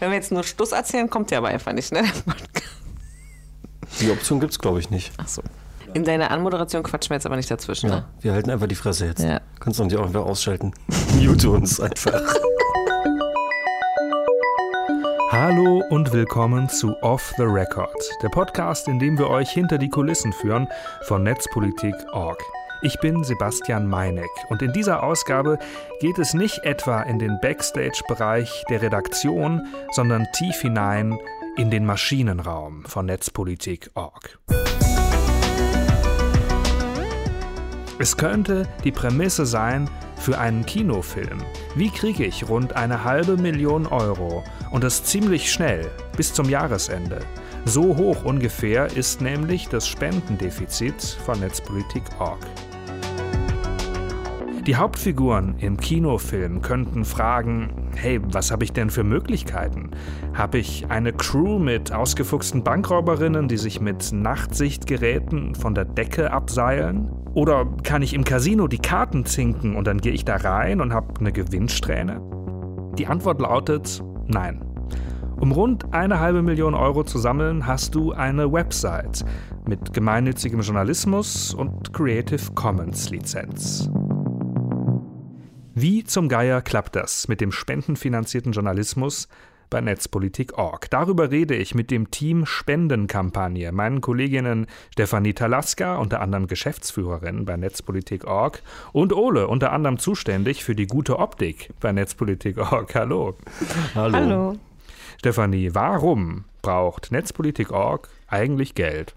Wenn wir jetzt nur Stuss erzählen, kommt der aber einfach nicht, ne? Die Option gibt es, glaube ich, nicht. Ach so. In deiner Anmoderation quatschen wir jetzt aber nicht dazwischen, Ja, ne? wir halten einfach die Fresse jetzt. Ja. Kannst du uns ja auch einfach ausschalten. Mute uns einfach. Hallo und willkommen zu Off the Record, der Podcast, in dem wir euch hinter die Kulissen führen von Netzpolitik.org. Ich bin Sebastian Meineck und in dieser Ausgabe geht es nicht etwa in den Backstage-Bereich der Redaktion, sondern tief hinein in den Maschinenraum von Netzpolitik.org. Es könnte die Prämisse sein für einen Kinofilm. Wie kriege ich rund eine halbe Million Euro und das ziemlich schnell bis zum Jahresende? So hoch ungefähr ist nämlich das Spendendefizit von Netzpolitik.org. Die Hauptfiguren im Kinofilm könnten fragen, hey, was habe ich denn für Möglichkeiten? Habe ich eine Crew mit ausgefuchsten Bankräuberinnen, die sich mit Nachtsichtgeräten von der Decke abseilen? Oder kann ich im Casino die Karten zinken und dann gehe ich da rein und habe eine Gewinnsträhne? Die Antwort lautet nein. Um rund eine halbe Million Euro zu sammeln, hast du eine Website mit gemeinnützigem Journalismus und Creative Commons Lizenz. Wie zum Geier klappt das mit dem spendenfinanzierten Journalismus bei Netzpolitik.org? Darüber rede ich mit dem Team Spendenkampagne, meinen Kolleginnen Stefanie Talaska, unter anderem Geschäftsführerin bei Netzpolitik.org, und Ole, unter anderem zuständig für die gute Optik bei Netzpolitik.org. Hallo. Hallo. Hallo. Stefanie, warum braucht Netzpolitik.org eigentlich Geld?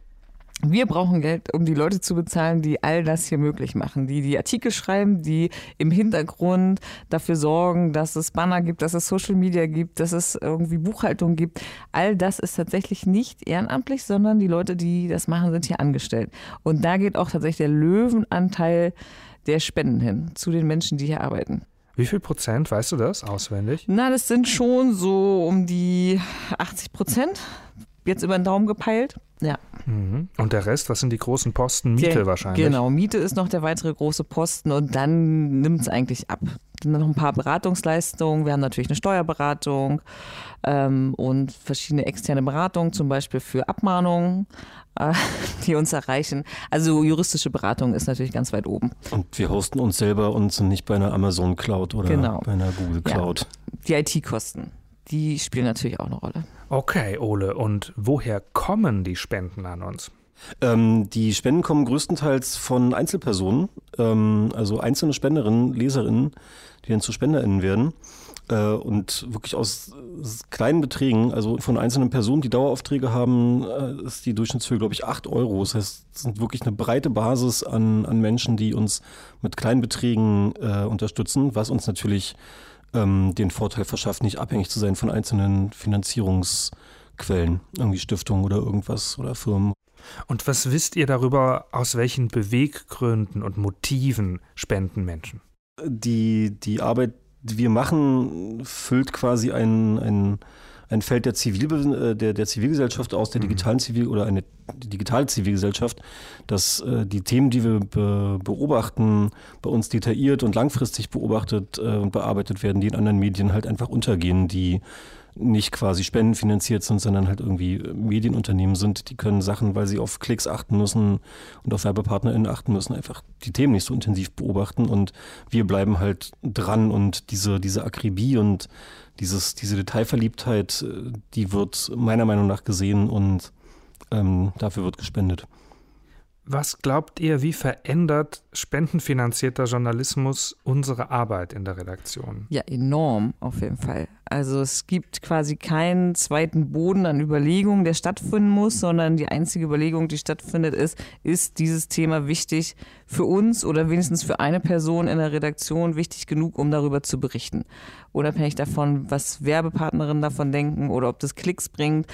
Wir brauchen Geld, um die Leute zu bezahlen, die all das hier möglich machen, die die Artikel schreiben, die im Hintergrund dafür sorgen, dass es Banner gibt, dass es Social Media gibt, dass es irgendwie Buchhaltung gibt. All das ist tatsächlich nicht ehrenamtlich, sondern die Leute, die das machen, sind hier angestellt. Und da geht auch tatsächlich der Löwenanteil der Spenden hin zu den Menschen, die hier arbeiten. Wie viel Prozent, weißt du das auswendig? Na, das sind schon so um die 80 Prozent. Jetzt über den Daumen gepeilt. Ja. Mhm. Und der Rest, was sind die großen Posten? Miete Der- wahrscheinlich. Genau, Miete ist noch der weitere große Posten und dann nimmt es eigentlich ab. Dann noch ein paar Beratungsleistungen. Wir haben natürlich eine Steuerberatung ähm, und verschiedene externe Beratungen, zum Beispiel für Abmahnungen, äh, die uns erreichen. Also juristische Beratung ist natürlich ganz weit oben. Und wir hosten uns selber und sind nicht bei einer Amazon Cloud oder Genau. bei einer Google Ja. Cloud. Die IT-Kosten, die spielen natürlich auch eine Rolle. Okay, Ole, und woher kommen die Spenden an uns? Ähm, die Spenden kommen größtenteils von Einzelpersonen, ähm, also einzelne Spenderinnen, Leserinnen, die dann zu SpenderInnen werden. Äh, und wirklich aus kleinen Beträgen, also von einzelnen Personen, die Daueraufträge haben, äh, ist die Durchschnittshöhe, glaube ich, 8 Euro. Das heißt, es sind wirklich eine breite Basis an, an Menschen, die uns mit kleinen Beträgen äh, unterstützen, was uns natürlich ähm, den Vorteil verschafft, nicht abhängig zu sein von einzelnen Finanzierungsquellen, irgendwie Stiftungen oder irgendwas oder Firmen. Und was wisst ihr darüber, aus welchen Beweggründen und Motiven spenden Menschen? die, die Arbeit, die wir machen, füllt quasi ein, ein, ein Feld der, Zivil, äh, der, der Zivilgesellschaft aus, der digitalen Zivil oder eine digitale Zivilgesellschaft, dass äh, die Themen, die wir be, beobachten, bei uns detailliert und langfristig beobachtet äh, und bearbeitet werden, die in anderen Medien halt einfach untergehen, die nicht quasi spendenfinanziert sind, sondern halt irgendwie Medienunternehmen sind, die können Sachen, weil sie auf Klicks achten müssen und auf WerbepartnerInnen achten müssen, einfach die Themen nicht so intensiv beobachten. Und wir bleiben halt dran und diese, diese Akribie und dieses, diese Detailverliebtheit, äh, die wird meiner Meinung nach gesehen und ähm, dafür wird gespendet. Was glaubt ihr, wie verändert spendenfinanzierter Journalismus unsere Arbeit in der Redaktion? Ja, enorm auf jeden Fall. Also es gibt quasi keinen zweiten Boden an Überlegungen, der stattfinden muss, sondern die einzige Überlegung, die stattfindet, ist, ist dieses Thema wichtig für uns oder wenigstens für eine Person in der Redaktion wichtig genug, um darüber zu berichten. Unabhängig davon, was Werbepartnerinnen davon denken oder ob das Klicks bringt,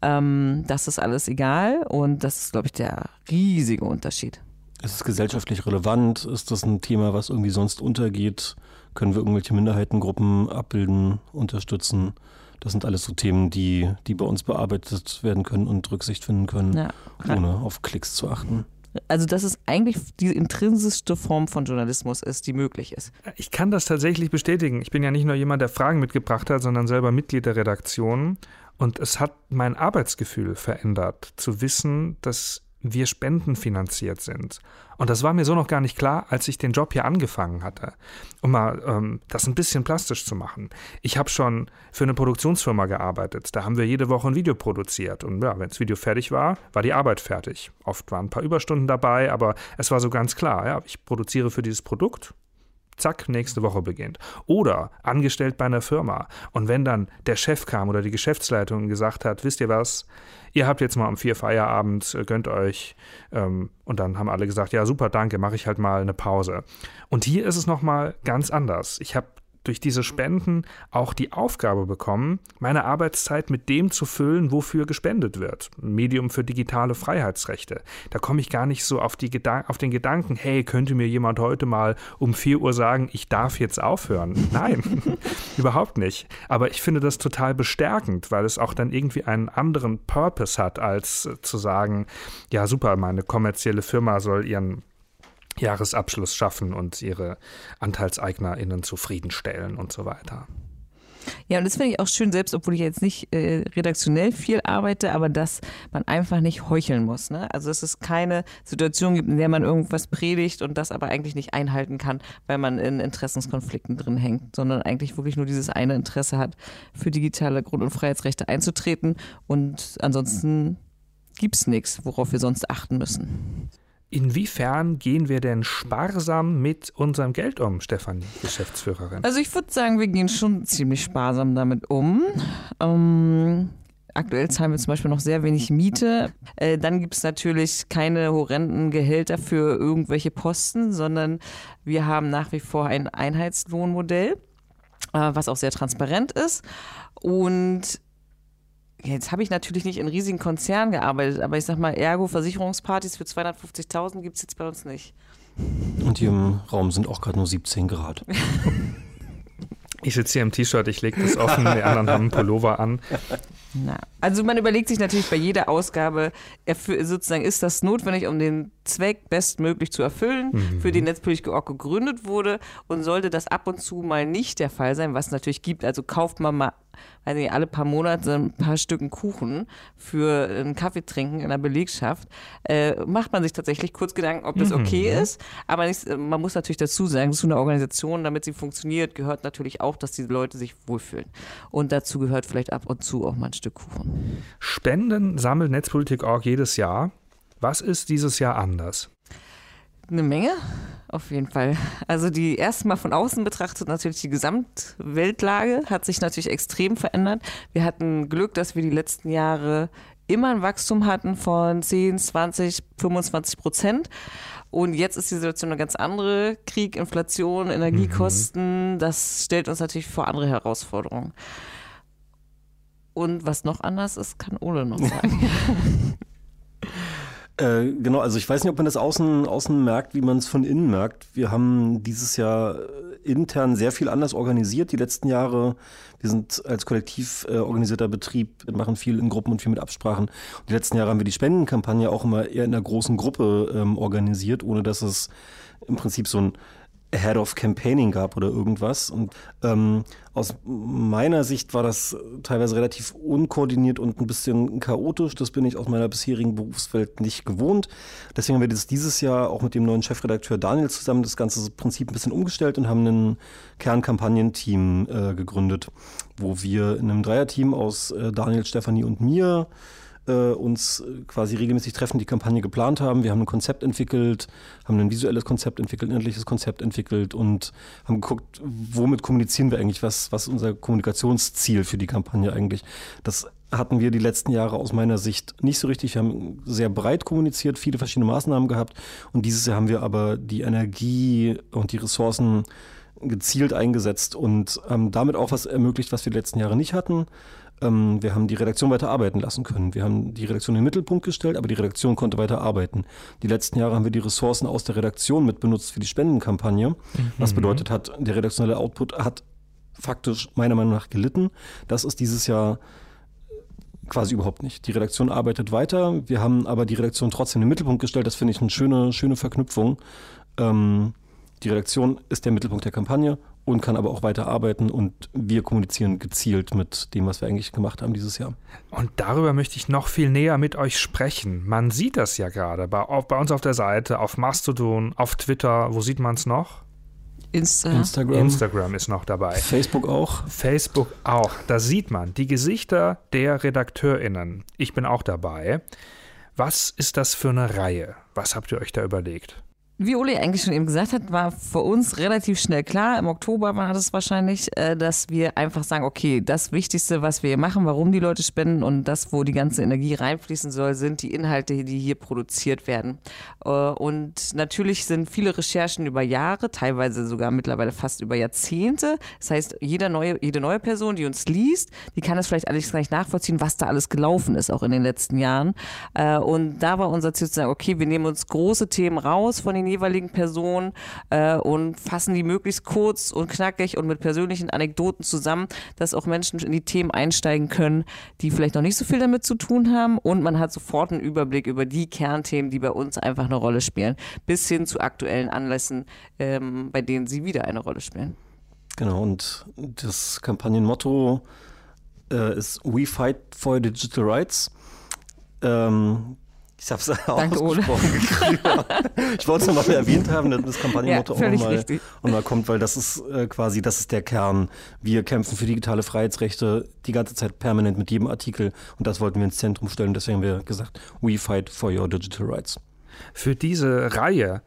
ähm, das ist alles egal und das ist, glaube ich, der riesige Unterschied. Ist es gesellschaftlich relevant? Ist das ein Thema, was irgendwie sonst untergeht? Können wir irgendwelche Minderheitengruppen abbilden, unterstützen? Das sind alles so Themen, die, die bei uns bearbeitet werden können und Rücksicht finden können, Ja. ohne auf Klicks zu achten. Also, dass es eigentlich die intrinsischste Form von Journalismus ist, die möglich ist. Ich kann das tatsächlich bestätigen. Ich bin ja nicht nur jemand, der Fragen mitgebracht hat, sondern selber Mitglied der Redaktion. Und es hat mein Arbeitsgefühl verändert, zu wissen, dass wir spendenfinanziert sind. Und das war mir so noch gar nicht klar, als ich den Job hier angefangen hatte. Um mal ähm, das ein bisschen plastisch zu machen. Ich habe schon für eine Produktionsfirma gearbeitet. Da haben wir jede Woche ein Video produziert. Und ja, wenn das Video fertig war, war die Arbeit fertig. Oft waren ein paar Überstunden dabei, aber es war so ganz klar, ja, ich produziere für dieses Produkt zack, nächste Woche beginnt. Oder angestellt bei einer Firma. Und wenn dann der Chef kam oder die Geschäftsleitung gesagt hat, wisst ihr was, ihr habt jetzt mal um vier Feierabend, äh, gönnt euch. Ähm, und dann haben alle gesagt, ja super, danke, mache ich halt mal eine Pause. Und hier ist es nochmal ganz anders. Ich habe durch diese Spenden auch die Aufgabe bekommen, meine Arbeitszeit mit dem zu füllen, wofür gespendet wird. Medium für digitale Freiheitsrechte. Da komme ich gar nicht so auf, die auf den Gedanken, hey, könnte mir jemand heute mal um 4 Uhr sagen, ich darf jetzt aufhören? Nein, überhaupt nicht. Aber ich finde das total bestärkend, weil es auch dann irgendwie einen anderen Purpose hat, als zu sagen, ja super, meine kommerzielle Firma soll ihren Jahresabschluss schaffen und ihre AnteilseignerInnen zufriedenstellen und so weiter. Ja, und das finde ich auch schön, selbst obwohl ich jetzt nicht äh, redaktionell viel arbeite, aber dass man einfach nicht heucheln muss. Ne? Also dass es keine Situation gibt, in der man irgendwas predigt und das aber eigentlich nicht einhalten kann, weil man in Interessenskonflikten drin hängt, sondern eigentlich wirklich nur dieses eine Interesse hat, für digitale Grund- und Freiheitsrechte einzutreten und ansonsten gibt es nichts, worauf wir sonst achten müssen. Inwiefern gehen wir denn sparsam mit unserem Geld um, Stefanie, Geschäftsführerin? Also ich würde sagen, wir gehen schon ziemlich sparsam damit um. Ähm, aktuell zahlen wir zum Beispiel noch sehr wenig Miete. Äh, dann gibt es natürlich keine horrenden Gehälter für irgendwelche Posten, sondern wir haben nach wie vor ein Einheitslohnmodell, äh, was auch sehr transparent ist. Und Jetzt habe ich natürlich nicht in riesigen Konzernen gearbeitet, aber ich sag mal, Ergo Versicherungspartys für 250.000 gibt es jetzt bei uns nicht. Und hier im Raum sind auch gerade nur 17 Grad. Ich sitze hier im T-Shirt, ich lege das offen, die anderen haben einen Pullover an. Na, also man überlegt sich natürlich bei jeder Ausgabe, sozusagen ist das notwendig, um den Zweck bestmöglich zu erfüllen, mhm. für den Netzpolitik auch gegründet wurde. Und sollte das ab und zu mal nicht der Fall sein, was es natürlich gibt, also kauft man mal weiß nicht, alle paar Monate ein paar Stücken Kuchen für einen Kaffee trinken in der Belegschaft, äh, macht man sich tatsächlich kurz Gedanken, ob das mhm. okay mhm. ist. Aber nicht, man muss natürlich dazu sagen, zu einer Organisation, damit sie funktioniert, gehört natürlich auch, dass die Leute sich wohlfühlen. Und dazu gehört vielleicht ab und zu auch mal ein Stück Kuchen. Spenden sammelt Netzpolitik.org jedes Jahr. Was ist dieses Jahr anders? Eine Menge, auf jeden Fall. Also die erstmal von außen betrachtet natürlich die Gesamtweltlage hat sich natürlich extrem verändert. Wir hatten Glück, dass wir die letzten Jahre immer ein Wachstum hatten von 10, 20, 25 Prozent. Und jetzt ist die Situation eine ganz andere. Krieg, Inflation, Energiekosten, mhm. das stellt uns natürlich vor andere Herausforderungen. Und was noch anders ist, kann Ole noch sagen. Äh, genau, also ich weiß nicht, ob man das außen, außen merkt, wie man es von innen merkt. Wir haben dieses Jahr äh, intern sehr viel anders organisiert. Die letzten Jahre, wir sind als kollektiv äh, organisierter Betrieb, machen viel in Gruppen und viel mit Absprachen. Und die letzten Jahre haben wir die Spendenkampagne auch immer eher in einer großen Gruppe ähm, organisiert, ohne dass es im Prinzip so ein Head of Campaigning gab oder irgendwas. Und ähm, aus meiner Sicht war das teilweise relativ unkoordiniert und ein bisschen chaotisch. Das bin ich aus meiner bisherigen Berufswelt nicht gewohnt. Deswegen haben wir das dieses Jahr auch mit dem neuen Chefredakteur Daniel zusammen das ganze Prinzip ein bisschen umgestellt und haben ein Kernkampagnenteam äh, gegründet, wo wir in einem Dreierteam aus äh, Daniel, Stefanie und mir äh, uns quasi regelmäßig treffen, die Kampagne geplant haben. Wir haben ein Konzept entwickelt, haben ein visuelles Konzept entwickelt, ein inhaltliches Konzept entwickelt und haben geguckt, womit kommunizieren wir eigentlich, was, was ist unser Kommunikationsziel für die Kampagne eigentlich. Das hatten wir die letzten Jahre aus meiner Sicht nicht so richtig. Wir haben sehr breit kommuniziert, viele verschiedene Maßnahmen gehabt und dieses Jahr haben wir aber die Energie und die Ressourcen gezielt eingesetzt und ähm, damit auch was ermöglicht, was wir die letzten Jahre nicht hatten. Ähm, wir haben die Redaktion weiter arbeiten lassen können. Wir haben die Redaktion in den Mittelpunkt gestellt, aber die Redaktion konnte weiter arbeiten. Die letzten Jahre haben wir die Ressourcen aus der Redaktion mit benutzt für die Spendenkampagne. Mhm. Was bedeutet hat, der redaktionelle Output hat faktisch meiner Meinung nach gelitten. Das ist dieses Jahr Quasi überhaupt nicht. Die Redaktion arbeitet weiter. Wir haben aber die Redaktion trotzdem in den Mittelpunkt gestellt. Das finde ich eine schöne, schöne Verknüpfung. Ähm, die Redaktion ist der Mittelpunkt der Kampagne und kann aber auch weiter arbeiten und wir kommunizieren gezielt mit dem, was wir eigentlich gemacht haben dieses Jahr. Und darüber möchte ich noch viel näher mit euch sprechen. Man sieht das ja gerade bei, bei uns auf der Seite, auf Mastodon, auf Twitter. Wo sieht man es noch? Insta. Instagram. Instagram ist noch dabei. Facebook auch. Facebook auch. Da sieht man die Gesichter der RedakteurInnen. Ich bin auch dabei. Was ist das für eine Reihe? Was habt ihr euch da überlegt? Wie Uli eigentlich schon eben gesagt hat, war für uns relativ schnell klar, im Oktober war das wahrscheinlich, äh, dass wir einfach sagen, okay, das Wichtigste, was wir hier machen, warum die Leute spenden und das, wo die ganze Energie reinfließen soll, sind die Inhalte, die hier produziert werden. Äh, und natürlich sind viele Recherchen über Jahre, teilweise sogar mittlerweile fast über Jahrzehnte. Das heißt, jeder neue, jede neue Person, die uns liest, die kann das vielleicht alles gar nicht nachvollziehen, was da alles gelaufen ist, auch in den letzten Jahren. Äh, und da war unser Ziel zu sagen, okay, wir nehmen uns große Themen raus von den den jeweiligen Personen äh, und fassen die möglichst kurz und knackig und mit persönlichen Anekdoten zusammen, dass auch Menschen in die Themen einsteigen können, die vielleicht noch nicht so viel damit zu tun haben und man hat sofort einen Überblick über die Kernthemen, die bei uns einfach eine Rolle spielen, bis hin zu aktuellen Anlässen, ähm, bei denen sie wieder eine Rolle spielen. Genau, und das Kampagnenmotto äh, ist We Fight for Digital Rights. Ähm, ich habe es auch Danke, ausgesprochen Ich wollte es nochmal erwähnt haben, dass das Kampagnenmotto ja, auch nochmal noch kommt, weil das ist äh, quasi, das ist der Kern. Wir kämpfen für digitale Freiheitsrechte die ganze Zeit permanent mit jedem Artikel und das wollten wir ins Zentrum stellen. Deswegen haben wir gesagt, we fight for your digital rights. Für diese Reihe,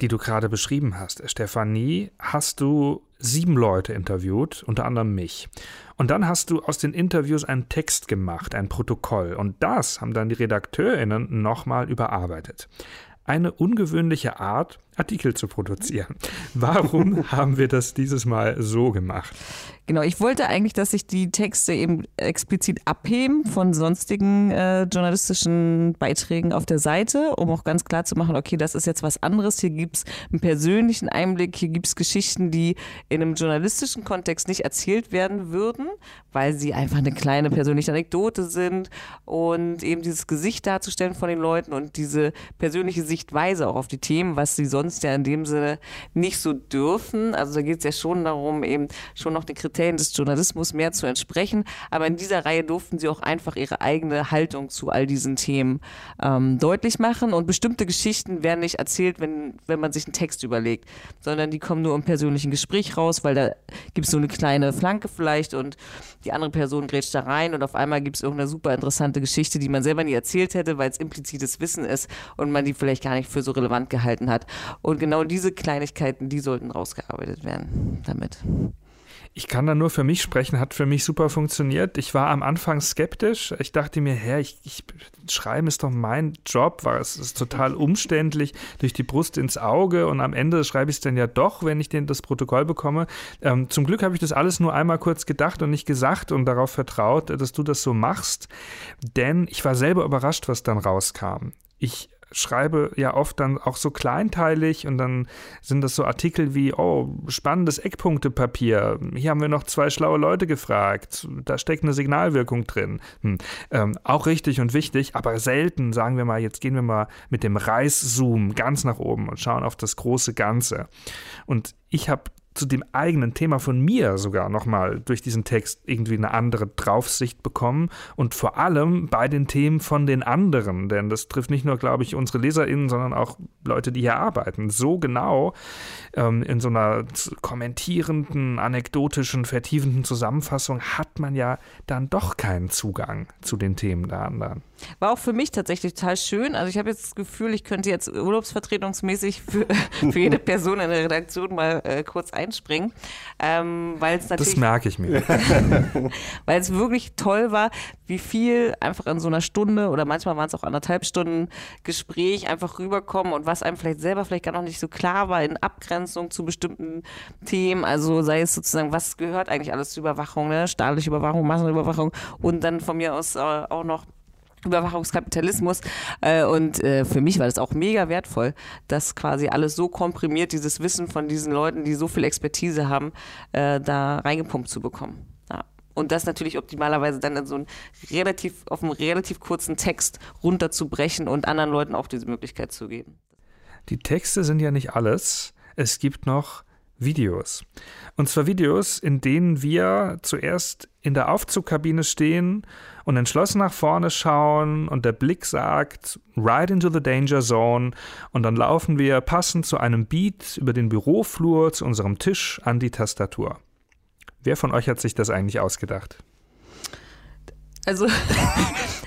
die du gerade beschrieben hast, Stefanie, hast du sieben Leute interviewt, unter anderem mich. Und dann hast du aus den Interviews einen Text gemacht, ein Protokoll. Und das haben dann die RedakteurInnen nochmal überarbeitet. Eine ungewöhnliche Art, Artikel zu produzieren. Warum haben wir das dieses Mal so gemacht? Genau, ich wollte eigentlich, dass sich die Texte eben explizit abheben von sonstigen äh, journalistischen Beiträgen auf der Seite, um auch ganz klar zu machen, okay, das ist jetzt was anderes. Hier gibt es einen persönlichen Einblick, hier gibt es Geschichten, die in einem journalistischen Kontext nicht erzählt werden würden, weil sie einfach eine kleine persönliche Anekdote sind und eben dieses Gesicht darzustellen von den Leuten und diese persönliche Sichtweise auch auf die Themen, was sie sonst ja in dem Sinne nicht so dürfen. Also da geht es ja schon darum, eben schon noch den Kriterien Kriterien des Journalismus mehr zu entsprechen. Aber in dieser Reihe durften sie auch einfach ihre eigene Haltung zu all diesen Themen ähm, deutlich machen. Und bestimmte Geschichten werden nicht erzählt, wenn, wenn man sich einen Text überlegt, sondern die kommen nur im persönlichen Gespräch raus, weil da gibt es so eine kleine Flanke vielleicht und die andere Person grätscht da rein und auf einmal gibt es irgendeine super interessante Geschichte, die man selber nie erzählt hätte, weil es implizites Wissen ist und man die vielleicht gar nicht für so relevant gehalten hat. Und genau diese Kleinigkeiten, die sollten rausgearbeitet werden damit. Ich kann da nur für mich sprechen, hat für mich super funktioniert. Ich war am Anfang skeptisch. Ich dachte mir, hä, ich, ich schreiben ist doch mein Job, war es ist total umständlich, durch die Brust ins Auge und am Ende schreibe ich es dann ja doch, wenn ich den, das Protokoll bekomme. Ähm, zum Glück habe ich das alles nur einmal kurz gedacht und nicht gesagt und darauf vertraut, dass du das so machst, denn ich war selber überrascht, was dann rauskam. Ich schreibe ja oft dann auch so kleinteilig und dann sind das so Artikel wie, oh, spannendes Eckpunktepapier. Hier haben wir noch zwei schlaue Leute gefragt. Da steckt eine Signalwirkung drin. Hm. Ähm, auch richtig und wichtig, aber selten sagen wir mal, jetzt gehen wir mal mit dem Reißzoom ganz nach oben und schauen auf das große Ganze. Und ich habe zu dem eigenen Thema von mir sogar nochmal durch diesen Text irgendwie eine andere Draufsicht bekommen und vor allem bei den Themen von den anderen, denn das trifft nicht nur, glaube ich, unsere LeserInnen, sondern auch Leute, die hier arbeiten. So genau ähm, in so einer kommentierenden, anekdotischen, vertiefenden Zusammenfassung hat man ja dann doch keinen Zugang zu den Themen der anderen. War auch für mich tatsächlich total schön. Also ich habe jetzt das Gefühl, ich könnte jetzt urlaubsvertretungsmäßig für, für jede Person in der Redaktion mal äh, kurz einspringen. Ähm, weil es natürlich, das merke ich mir. weil es wirklich toll war, wie viel einfach in so einer Stunde oder manchmal waren es auch anderthalb Stunden Gespräch einfach rüberkommen und was einem vielleicht selber vielleicht gar noch nicht so klar war in Abgrenzung zu bestimmten Themen. Also sei es sozusagen, was gehört eigentlich alles zur Überwachung, ne? staatliche Überwachung, Massenüberwachung und dann von mir aus äh, auch noch Überwachungskapitalismus. Äh, und äh, für mich war das auch mega wertvoll, dass quasi alles so komprimiert, dieses Wissen von diesen Leuten, die so viel Expertise haben, äh, da reingepumpt zu bekommen. und das natürlich optimalerweise dann in so einen relativ, auf einen relativ kurzen Text runterzubrechen und anderen Leuten auch diese Möglichkeit zu geben. Die Texte sind ja nicht alles. Es gibt noch Videos. Und zwar Videos, in denen wir zuerst in der Aufzugkabine stehen und entschlossen nach vorne schauen und der Blick sagt, right into the danger zone und dann laufen wir passend zu einem Beat über den Büroflur zu unserem Tisch an die Tastatur. Wer von euch hat sich das eigentlich ausgedacht? Also,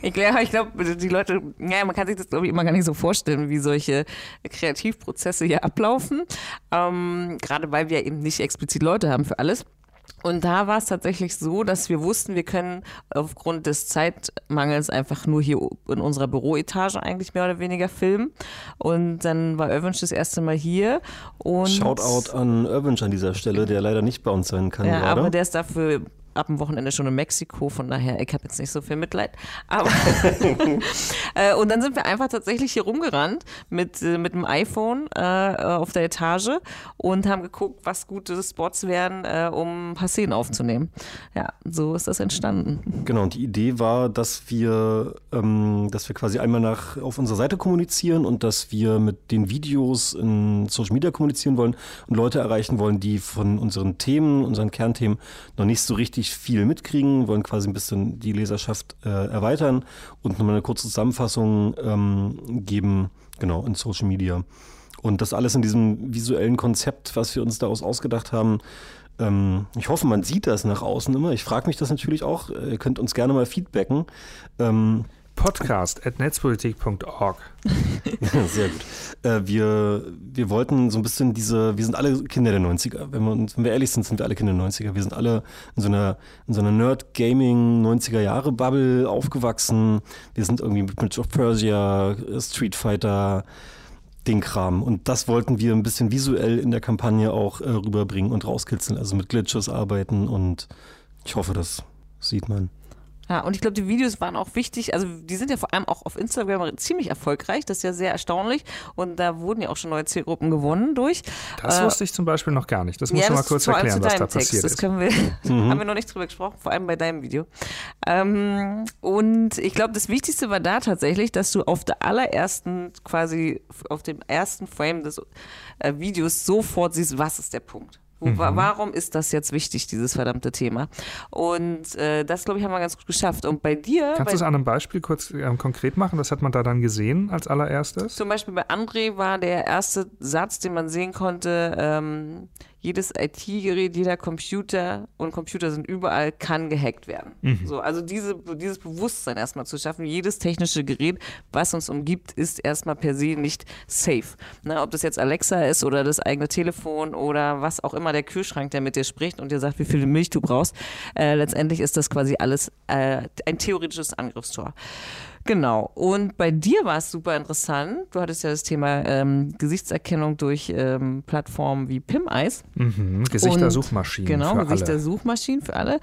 ich, ich glaube, die Leute, ja, man kann sich das, glaube ich, immer gar nicht so vorstellen, wie solche Kreativprozesse hier ablaufen. Ähm, gerade weil wir eben nicht explizit Leute haben für alles. Und da war es tatsächlich so, dass wir wussten, wir können aufgrund des Zeitmangels einfach nur hier in unserer Büroetage eigentlich mehr oder weniger filmen. Und dann war Irwinsch das erste Mal hier. Und Shoutout an Irwinsch an dieser Stelle, der leider nicht bei uns sein kann. Ja, gerade. aber der ist dafür ab dem Wochenende schon in Mexiko, von daher, ich habe jetzt nicht so viel Mitleid. Aber äh, und dann sind wir einfach tatsächlich hier rumgerannt mit, äh, mit dem iPhone äh, auf der Etage und haben geguckt, was gute Spots wären, äh, um ein paar Szenen aufzunehmen. Ja, so ist das entstanden. Genau, und die Idee war, dass wir, ähm, dass wir quasi einmal nach, auf unserer Seite kommunizieren und dass wir mit den Videos in Social Media kommunizieren wollen und Leute erreichen wollen, die von unseren Themen, unseren Kernthemen noch nicht so richtig richtig viel mitkriegen, wollen quasi ein bisschen die Leserschaft äh, erweitern und nochmal eine kurze Zusammenfassung ähm, geben, genau, in Social Media. Und das alles in diesem visuellen Konzept, was wir uns daraus ausgedacht haben. Ähm, ich hoffe, man sieht das nach außen immer. Ich frage mich das natürlich auch. Ihr könnt uns gerne mal feedbacken. Ähm, podcast at netzpolitik.org. Sehr gut. Äh, wir, wir wollten so ein bisschen diese, wir sind alle Kinder der 90er. Wenn wir, wenn wir ehrlich sind, sind wir alle Kinder der 90er. Wir sind alle in so einer, in so einer Nerd-Gaming 90er Jahre Bubble aufgewachsen. Wir sind irgendwie mit Prince of Persia, Street Fighter, den Kram. Und das wollten wir ein bisschen visuell in der Kampagne auch äh, rüberbringen und rauskitzeln. Also mit Glitches arbeiten und ich hoffe, das sieht man. Ja, und ich glaube, die Videos waren auch wichtig. Also die sind ja vor allem auch auf Instagram ziemlich erfolgreich. Das ist ja sehr erstaunlich. Und da wurden ja auch schon neue Zielgruppen gewonnen durch. Das äh, wusste ich zum Beispiel noch gar nicht. Das musst ja, du mal kurz erklären, was da Text. passiert das ist. Können wir, mhm. haben wir noch nicht drüber gesprochen, vor allem bei deinem Video. Ähm, und ich glaube, das Wichtigste war da tatsächlich, dass du auf der allerersten, quasi auf dem ersten Frame des äh, Videos sofort siehst, was ist der Punkt. Mhm. Warum ist das jetzt wichtig, dieses verdammte Thema? Und äh, das, glaube ich, haben wir ganz gut geschafft. Und bei dir. Kannst du es an einem Beispiel kurz ähm, konkret machen? Was hat man da dann gesehen als allererstes? Zum Beispiel bei André war der erste Satz, den man sehen konnte, ähm, jedes IT-Gerät, jeder Computer und Computer sind überall, kann gehackt werden. Mhm. So, also diese, dieses Bewusstsein erstmal zu schaffen, jedes technische Gerät, was uns umgibt, ist erstmal per se nicht safe. Ne, ob das jetzt Alexa ist oder das eigene Telefon oder was auch immer, der Kühlschrank, der mit dir spricht und dir sagt, wie viel Milch du brauchst, äh, letztendlich ist das quasi alles äh, ein theoretisches Angriffstor. Genau. Und bei dir war es super interessant. Du hattest ja das Thema ähm, Gesichtserkennung durch ähm, Plattformen wie PimEyes. Mhm. Gesichtersuchmaschinen. Genau, Gesichtersuchmaschinen für alle.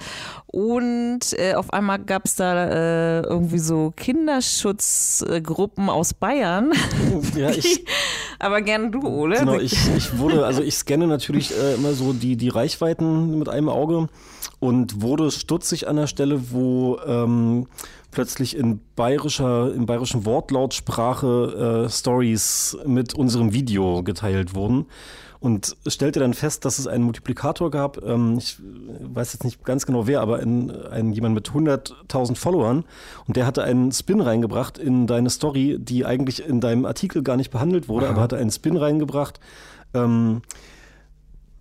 Und äh, auf einmal gab es da äh, irgendwie so Kinderschutzgruppen aus Bayern. Ja, ich. aber gerne du, Ole. Genau, ich, ich wurde, also ich scanne natürlich äh, immer so die, die Reichweiten mit einem Auge und wurde stutzig an der Stelle, wo ähm, plötzlich in bayerischer, in bayerischen Wortlautsprache äh, Stories mit unserem Video geteilt wurden. Und stellte dann fest, dass es einen Multiplikator gab. Ähm, ich weiß jetzt nicht ganz genau wer, aber ein, ein, jemand mit 100.000 Followern. Und der hatte einen Spin reingebracht in deine Story, die eigentlich in deinem Artikel gar nicht behandelt wurde, Aha. aber hatte einen Spin reingebracht. Ähm,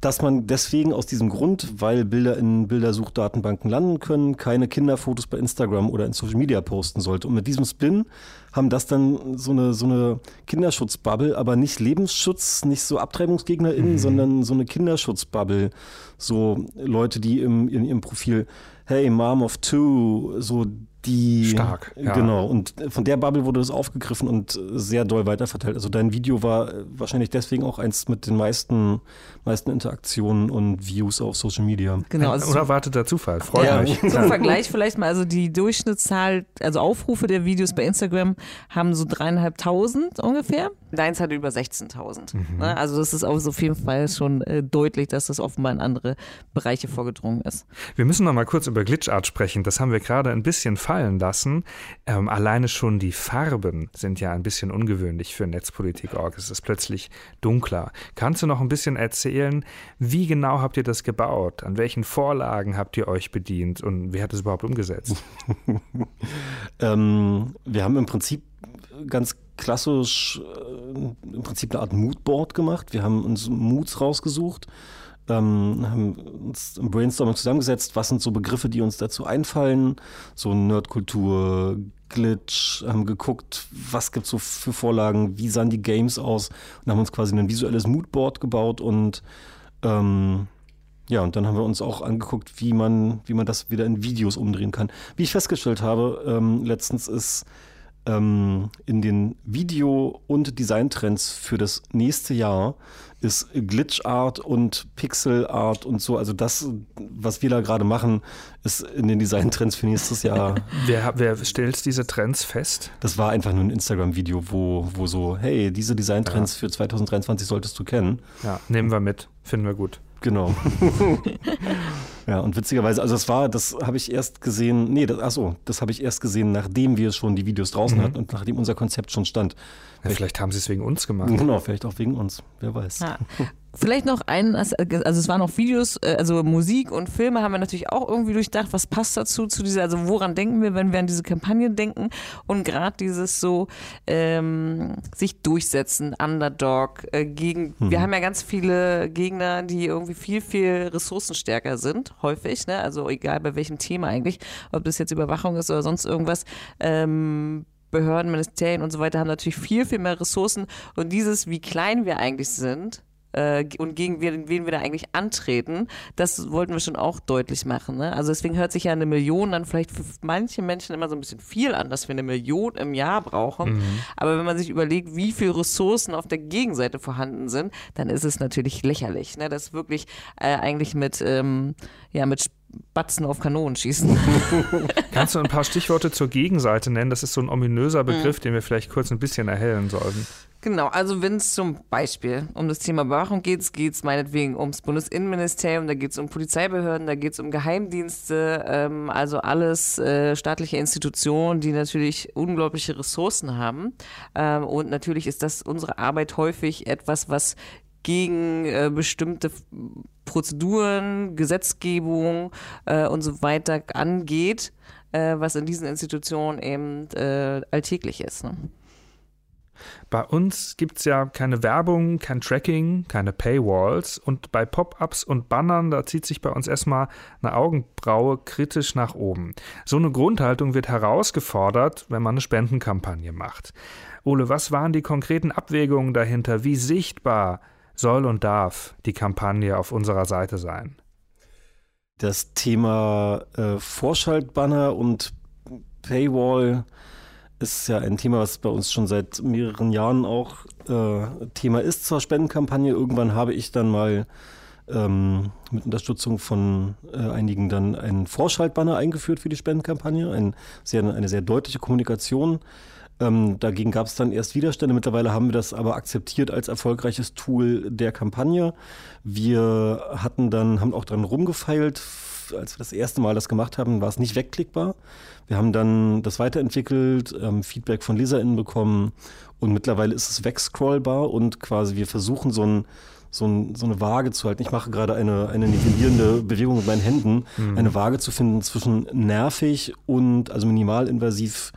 dass man deswegen aus diesem Grund, weil Bilder in Bildersuchdatenbanken landen können, keine Kinderfotos bei Instagram oder in Social Media posten sollte. Und mit diesem Spin haben das dann so eine, so eine Kinderschutzbubble, aber nicht Lebensschutz, nicht so AbtreibungsgegnerInnen, mhm. sondern so eine Kinderschutzbubble. So Leute, die im, in ihrem Profil, hey, Mom of Two, so die. Stark. Ja. Genau. Und von der Bubble wurde das aufgegriffen und sehr doll weiterverteilt. Also dein Video war wahrscheinlich deswegen auch eins mit den meisten, meisten Interaktionen und Views auf Social Media. Genau. Also Unerwarteter Zufall. Freut ja. mich. Zum Vergleich vielleicht mal, also die Durchschnittszahl, also Aufrufe der Videos bei Instagram haben so dreieinhalbtausend ungefähr Deins hat über 16.000. Mhm. Ne? Also das ist auf jeden Fall schon äh, deutlich, dass das offenbar in andere Bereiche vorgedrungen ist. Wir müssen noch mal kurz über Glitchart sprechen. Das haben wir gerade ein bisschen fallen lassen. Ähm, alleine schon die Farben sind ja ein bisschen ungewöhnlich für Netzpolitik.org. Es ist plötzlich dunkler. Kannst du noch ein bisschen erzählen, wie genau habt ihr das gebaut? An welchen Vorlagen habt ihr euch bedient und wer hat es überhaupt umgesetzt? ähm, wir haben im Prinzip ganz klassisch äh, im Prinzip eine Art Moodboard gemacht. Wir haben uns Moods rausgesucht, ähm, haben uns im Brainstorming zusammengesetzt, was sind so Begriffe, die uns dazu einfallen, so Nerdkultur, Glitch, haben geguckt, was gibt es so für Vorlagen, wie sahen die Games aus und haben uns quasi ein visuelles Moodboard gebaut und ähm, ja, und dann haben wir uns auch angeguckt, wie man, wie man das wieder in Videos umdrehen kann. Wie ich festgestellt habe, ähm, letztens ist ähm, in den Video- und Designtrends für das nächste Jahr ist Glitch Art und Pixel Art und so. Also das, was wir da gerade machen, ist in den Designtrends für nächstes Jahr. wer, wer stellt diese Trends fest? Das war einfach nur ein Instagram-Video, wo, wo so, hey, diese Designtrends ja. für 2023 solltest du kennen. Ja, nehmen wir mit. Finden wir gut. Genau. ja, und witzigerweise, also das war, das habe ich erst gesehen, nee, das, achso, das habe ich erst gesehen, nachdem wir schon die Videos draußen mhm. hatten und nachdem unser Konzept schon stand. Ja, vielleicht, haben sie es wegen uns gemacht. Genau, vielleicht auch wegen uns, wer weiß. Ja. Vielleicht noch ein, also es waren noch Videos, äh, also Musik und Filme haben wir natürlich auch irgendwie durchdacht, was passt dazu, zu dieser, also woran denken wir, wenn wir an diese Kampagne denken und gerade dieses so ähm, sich durchsetzen, Underdog, äh, gegen, mhm. wir haben ja ganz viele Gegner, die irgendwie viel, viel ressourcenstärker sind, häufig, ne? also egal bei welchem Thema eigentlich, ob das jetzt Überwachung ist oder sonst irgendwas, ähm, Behörden, Ministerien und so weiter haben natürlich viel, viel mehr Ressourcen und dieses, wie klein wir eigentlich sind, äh, und gegen wen, wen wir da eigentlich antreten, das wollten wir schon auch deutlich machen. Ne? Also deswegen hört sich ja eine Million dann vielleicht für manche Menschen immer so ein bisschen viel an, dass wir eine Million im Jahr brauchen. Mhm. Aber wenn man sich überlegt, wie viele Ressourcen auf der Gegenseite vorhanden sind, dann ist es natürlich lächerlich. Ne? Das wirklich äh, eigentlich mit, ähm, ja, mit Batzen auf Kanonen schießen. Kannst du ein paar Stichworte zur Gegenseite nennen? Das ist so ein ominöser Begriff, mhm. den wir vielleicht kurz ein bisschen erhellen sollten. Genau, also wenn es zum Beispiel um das Thema Überwachung geht, geht es meinetwegen ums Bundesinnenministerium, da geht es um Polizeibehörden, da geht es um Geheimdienste, ähm, also alles äh, staatliche Institutionen, die natürlich unglaubliche Ressourcen haben. Ähm, und natürlich ist das unsere Arbeit häufig etwas, was gegen äh, bestimmte Prozeduren, Gesetzgebung äh, und so weiter angeht, äh, was in diesen Institutionen eben äh, alltäglich ist. Ne? Bei uns gibt es ja keine Werbung, kein Tracking, keine Paywalls und bei Pop-ups und Bannern, da zieht sich bei uns erstmal eine Augenbraue kritisch nach oben. So eine Grundhaltung wird herausgefordert, wenn man eine Spendenkampagne macht. Ole, was waren die konkreten Abwägungen dahinter? Wie sichtbar soll und darf die Kampagne auf unserer Seite sein? Das Thema äh, Vorschaltbanner und Paywall ist ja ein Thema, was bei uns schon seit mehreren Jahren auch äh, Thema ist zur Spendenkampagne. Irgendwann habe ich dann mal ähm, mit Unterstützung von äh, einigen dann einen Vorschaltbanner eingeführt für die Spendenkampagne, ein sehr, eine sehr deutliche Kommunikation. Ähm, dagegen gab es dann erst Widerstände. Mittlerweile haben wir das aber akzeptiert als erfolgreiches Tool der Kampagne. Wir hatten dann, haben auch dran rumgefeilt. Als wir das erste Mal das gemacht haben, war es nicht wegklickbar. Wir haben dann das weiterentwickelt, ähm, Feedback von LeserInnen bekommen und mittlerweile ist es wegscrollbar und quasi wir versuchen so ein so, ein, so, eine Waage zu halten. Ich mache gerade eine, eine nivellierende Bewegung mit meinen Händen, mhm. eine Waage zu finden zwischen nervig und also minimalinvasiv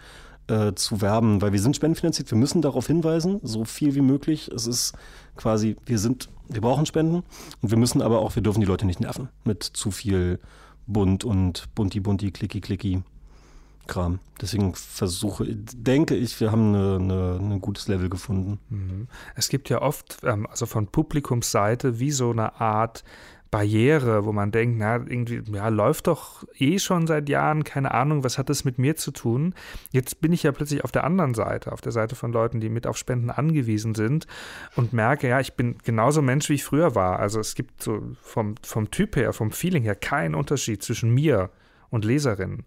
äh, zu werben, weil wir sind spendenfinanziert, wir müssen darauf hinweisen, so viel wie möglich. Es ist quasi, wir sind, wir brauchen Spenden und wir müssen aber auch, wir dürfen die Leute nicht nerven mit zu viel bunt und bunti bunti, klicki klicki. Kram. Deswegen versuche, denke ich, wir haben ein gutes Level gefunden. Mhm. Es gibt ja oft, ähm, also von Publikumsseite, wie so eine Art Barriere, wo man denkt, na, irgendwie, ja, läuft doch eh schon seit Jahren, keine Ahnung, was hat das mit mir zu tun? Jetzt bin ich ja plötzlich auf der anderen Seite, auf der Seite von Leuten, die mit auf Spenden angewiesen sind und merke, ja, ich bin genauso Mensch, wie ich früher war. Also es gibt so vom, vom Typ her, vom Feeling her keinen Unterschied zwischen mir und Leserinnen.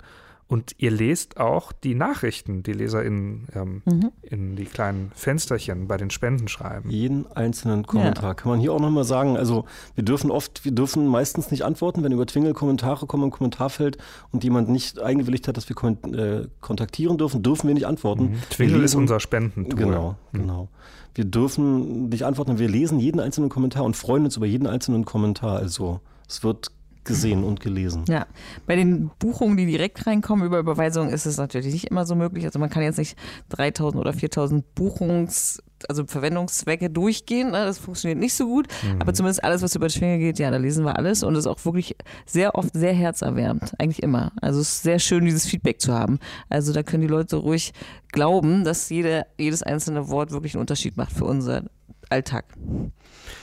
Und ihr lest auch die Nachrichten, die Leser in, ähm, mhm. in die kleinen Fensterchen bei den Spenden schreiben. Jeden einzelnen Kommentar. Ja. Kann man hier auch nochmal sagen, also wir dürfen oft, wir dürfen meistens nicht antworten, wenn über Twingle Kommentare kommen im Kommentarfeld und jemand nicht eingewilligt hat, dass wir äh, kontaktieren dürfen, dürfen wir nicht antworten. Mhm. Twingle ist unser Spendentool. Genau, mhm. genau. Wir dürfen nicht antworten, wir lesen jeden einzelnen Kommentar und freuen uns über jeden einzelnen Kommentar. Also es wird gesehen und gelesen. Ja, bei den Buchungen, die direkt reinkommen über Überweisung, ist es natürlich nicht immer so möglich. Also man kann jetzt nicht 3000 oder 4000 Buchungs- also Verwendungszwecke durchgehen. Ne? Das funktioniert nicht so gut. Mhm. Aber zumindest alles, was über die Schwinge geht, ja, da lesen wir alles und ist auch wirklich sehr oft sehr herzerwärmend. Eigentlich immer. Also es ist sehr schön, dieses Feedback zu haben. Also da können die Leute ruhig glauben, dass jede, jedes einzelne Wort wirklich einen Unterschied macht für unseren Alltag.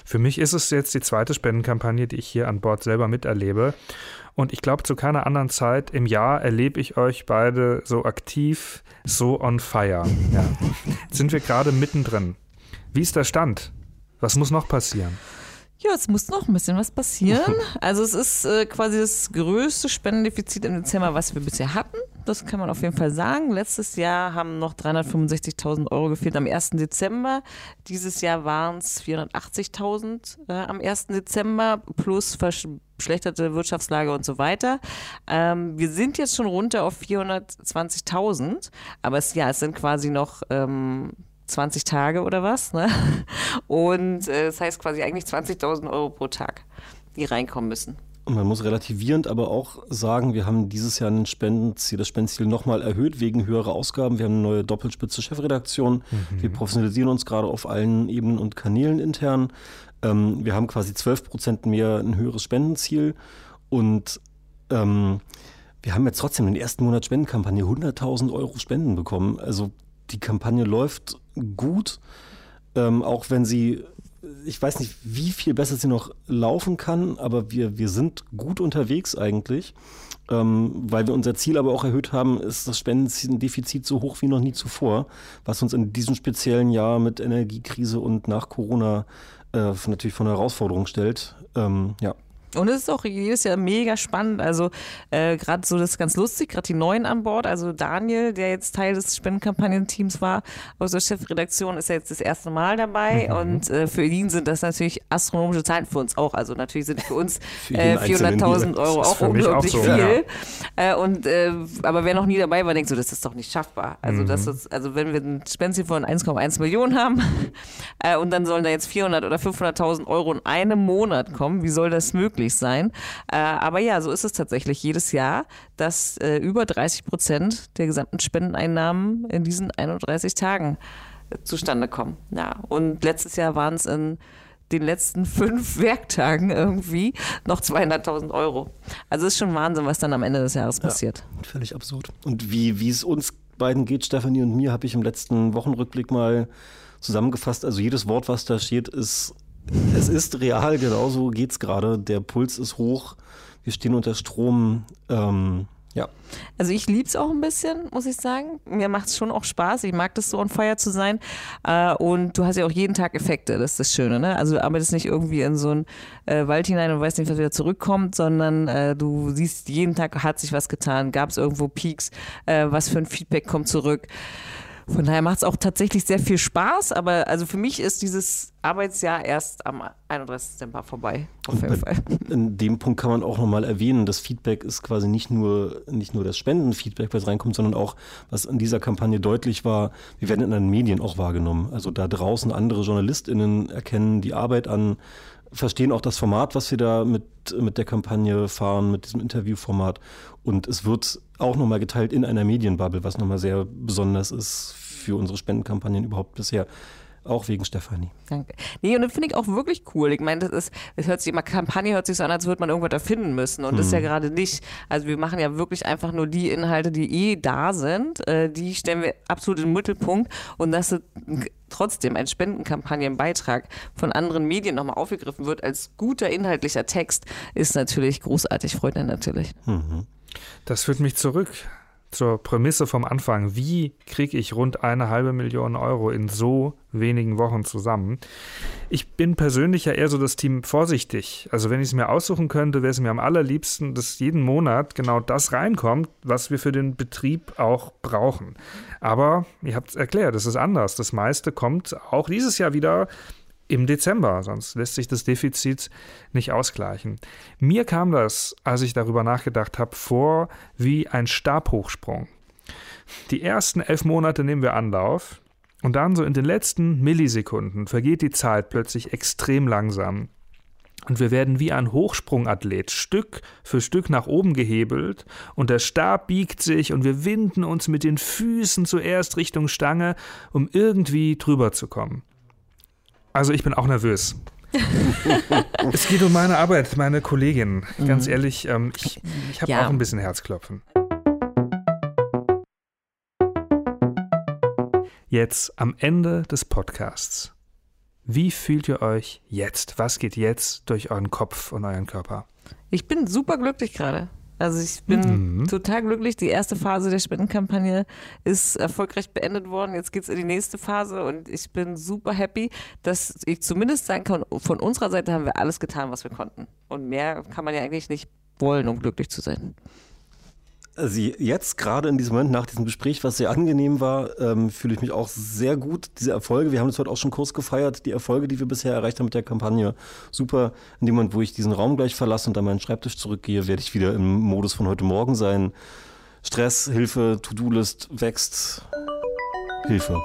Für mich ist es jetzt die zweite Spendenkampagne, die ich hier an Bord selber miterlebe. Und ich glaube, zu keiner anderen Zeit im Jahr erlebe ich euch beide so aktiv, so on fire. Ja. Jetzt sind wir gerade mittendrin. Wie ist der Stand? Was muss noch passieren? Ja, es muss noch ein bisschen was passieren. Also es ist äh, quasi das größte Spendendefizit im Dezember, was wir bisher hatten. Das kann man auf jeden Fall sagen. Letztes Jahr haben noch 365.000 Euro gefehlt am 1. Dezember. Dieses Jahr waren es 480.000 äh, am 1. Dezember plus verschlechterte Wirtschaftslage und so weiter. Ähm, wir sind jetzt schon runter auf 420.000, aber es, ja, es sind quasi noch ähm, 20 Tage oder was. Ne? Und äh, das heißt quasi eigentlich 20.000 Euro pro Tag, die reinkommen müssen. Man muss relativierend aber auch sagen, wir haben dieses Jahr ein Spendenziel, das Spendenziel nochmal erhöht wegen höherer Ausgaben. Wir haben eine neue Doppelspitze Chefredaktion. Mhm. Wir professionalisieren uns gerade auf allen Ebenen und Kanälen intern. Ähm, wir haben quasi 12 Prozent mehr ein höheres Spendenziel. Und ähm, wir haben jetzt trotzdem in den ersten Monat Spendenkampagne 100.000 Euro Spenden bekommen. Also die Kampagne läuft gut, ähm, auch wenn sie, ich weiß nicht, wie viel besser sie noch laufen kann, aber wir, wir sind gut unterwegs eigentlich. Ähm, weil wir unser Ziel aber auch erhöht haben, ist das Spendendefizit so hoch wie noch nie zuvor, was uns in diesem speziellen Jahr mit Energiekrise und nach Corona äh, natürlich von Herausforderungen stellt. Ähm, ja. Und es ist auch jedes Jahr mega spannend. Also äh, gerade so das ist ganz lustig, gerade die Neuen an Bord. Also Daniel, der jetzt Teil des Spendenkampagnenteams war, aus der Chefredaktion, ist ja jetzt das erste Mal dabei. Mhm. Und äh, für ihn sind das natürlich astronomische Zahlen für uns auch. Also natürlich sind für uns äh, 400.000 Euro auch unglaublich auch so, viel. Ja. Äh, und äh, aber wer noch nie dabei war, denkt so, das ist doch nicht schaffbar. Also mhm. das ist, also wenn wir ein Spendenziel von 1,1 Millionen haben äh, und dann sollen da jetzt 400 oder 500.000 Euro in einem Monat kommen, wie soll das möglich möglich sein. Äh, aber ja, so ist es tatsächlich jedes Jahr, dass äh, über 30 Prozent der gesamten Spendeneinnahmen in diesen 31 Tagen äh, zustande kommen. Ja, und letztes Jahr waren es in den letzten fünf Werktagen irgendwie noch 200.000 Euro. Also ist schon Wahnsinn, was dann am Ende des Jahres passiert. Ja, völlig absurd. Und wie, wie es uns beiden geht, Stefanie und mir, habe ich im letzten Wochenrückblick mal zusammengefasst. Also jedes Wort, was da steht, ist es ist real, genauso geht es gerade. Der Puls ist hoch, wir stehen unter Strom. Ähm, ja. Also ich liebe es auch ein bisschen, muss ich sagen. Mir macht es schon auch Spaß. Ich mag das so on fire zu sein. Äh, und du hast ja auch jeden Tag Effekte, das ist das Schöne. Ne? Also du arbeitest nicht irgendwie in so einen äh, Wald hinein und weißt nicht, was wieder zurückkommt, sondern äh, du siehst, jeden Tag hat sich was getan. Gab es irgendwo Peaks? Was für ein Feedback kommt zurück? Von daher macht es auch tatsächlich sehr viel Spaß, aber also für mich ist dieses Arbeitsjahr erst am 31. Dezember vorbei. Auf jeden Fall. In dem Punkt kann man auch nochmal erwähnen, das Feedback ist quasi nicht nur, nicht nur das Spendenfeedback, was reinkommt, sondern auch, was in dieser Kampagne deutlich war, wir werden in den Medien auch wahrgenommen. Also da draußen andere JournalistInnen erkennen die Arbeit an, verstehen auch das Format, was wir da mit, mit der Kampagne fahren, mit diesem Interviewformat. Und es wird auch nochmal geteilt in einer Medienbubble, was nochmal sehr besonders ist für unsere Spendenkampagnen überhaupt bisher. Auch wegen Stefanie. Danke. Nee, und das finde ich auch wirklich cool. Ich meine, das ist, es hört sich immer, Kampagne hört sich so an, als würde man irgendwas erfinden müssen. Und hm. das ist ja hm. gerade nicht. Also wir machen ja wirklich einfach nur die Inhalte, die eh da sind. Äh, die stellen wir absolut in den Mittelpunkt. Und dass trotzdem ein Spendenkampagnenbeitrag von anderen Medien nochmal aufgegriffen wird als guter inhaltlicher Text, ist natürlich großartig, freut einen natürlich. Mhm. Das führt mich zurück zur Prämisse vom Anfang. Wie kriege ich rund eine halbe Million Euro in so wenigen Wochen zusammen? Ich bin persönlich ja eher so das Team vorsichtig. Also wenn ich es mir aussuchen könnte, wäre es mir am allerliebsten, dass jeden Monat genau das reinkommt, was wir für den Betrieb auch brauchen. Aber ihr habt es erklärt, es ist anders. Das meiste kommt auch dieses Jahr wieder im Dezember, sonst lässt sich das Defizit nicht ausgleichen. Mir kam das, als ich darüber nachgedacht habe, vor wie ein Stabhochsprung. Die ersten elf Monate nehmen wir Anlauf und dann so in den letzten Millisekunden vergeht die Zeit plötzlich extrem langsam. Und wir werden wie ein Hochsprungathlet Stück für Stück nach oben gehebelt und der Stab biegt sich und wir winden uns mit den Füßen zuerst Richtung Stange, um irgendwie drüber zu kommen. Also ich bin auch nervös. es geht um meine Arbeit, meine Kollegin. Ganz mhm. ehrlich, ähm, ich, ich habe ja. auch ein bisschen Herzklopfen. Jetzt am Ende des Podcasts. Wie fühlt ihr euch jetzt? Was geht jetzt durch euren Kopf und euren Körper? Ich bin super glücklich gerade. Also ich bin mhm. total glücklich. Die erste Phase der Spendenkampagne ist erfolgreich beendet worden. Jetzt geht es in die nächste Phase und ich bin super happy, dass ich zumindest sagen kann, von unserer Seite haben wir alles getan, was wir konnten. Und mehr kann man ja eigentlich nicht wollen, um glücklich zu sein. Also jetzt gerade in diesem Moment nach diesem Gespräch, was sehr angenehm war, ähm, fühle ich mich auch sehr gut. Diese Erfolge, wir haben das heute auch schon kurz gefeiert, die Erfolge, die wir bisher erreicht haben mit der Kampagne, super. In dem Moment, wo ich diesen Raum gleich verlasse und an meinen Schreibtisch zurückgehe, werde ich wieder im Modus von heute Morgen sein. Stress, Hilfe, To-Do-List wächst. Hilfe.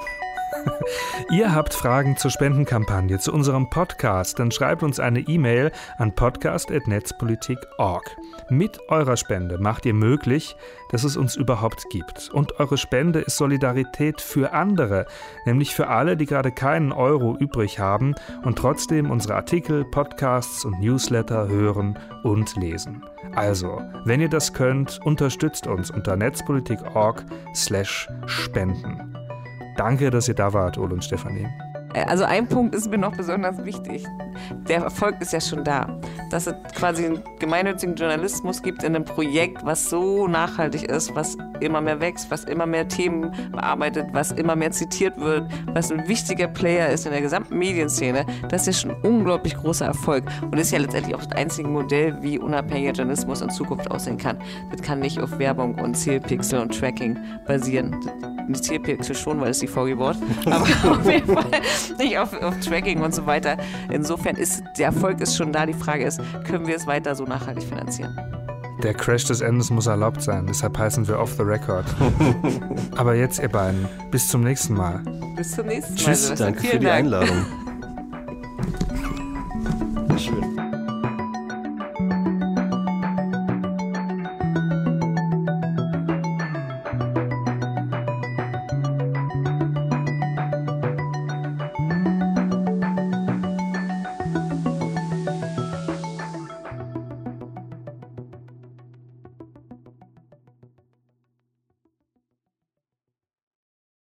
Ihr habt Fragen zur Spendenkampagne, zu unserem Podcast, dann schreibt uns eine E-Mail an podcast.netzpolitik.org. Mit eurer Spende macht ihr möglich, dass es uns überhaupt gibt. Und eure Spende ist Solidarität für andere, nämlich für alle, die gerade keinen Euro übrig haben und trotzdem unsere Artikel, Podcasts und Newsletter hören und lesen. Also, wenn ihr das könnt, unterstützt uns unter netzpolitik.org/spenden. Danke, dass ihr da wart, Ole und Stefanie. Äh, also ein Punkt ist mir noch besonders wichtig. Der Erfolg ist ja schon da. Dass es quasi einen gemeinnützigen Journalismus gibt in einem Projekt, was so nachhaltig ist, was immer mehr wächst, was immer mehr Themen bearbeitet, was immer mehr zitiert wird, was ein wichtiger Player ist in der gesamten Medienszene, das ist ja schon ein unglaublich großer Erfolg und ist ja letztendlich auch das einzige Modell, wie unabhängiger Journalismus in Zukunft aussehen kann. Das kann nicht auf Werbung und Zielpixel und Tracking basieren. Zielpixel schon, weil es die Wort, aber auf jeden Fall nicht auf, auf Tracking und so weiter. Insofern ist der Erfolg ist schon da. Die Frage ist, können wir es weiter so nachhaltig finanzieren? Der Crash des Endes muss erlaubt sein, deshalb heißen wir Off the Record. Aber jetzt, ihr beiden, bis zum nächsten Mal. Bis zum nächsten Mal. Tschüss, danke für die Dank. Einladung.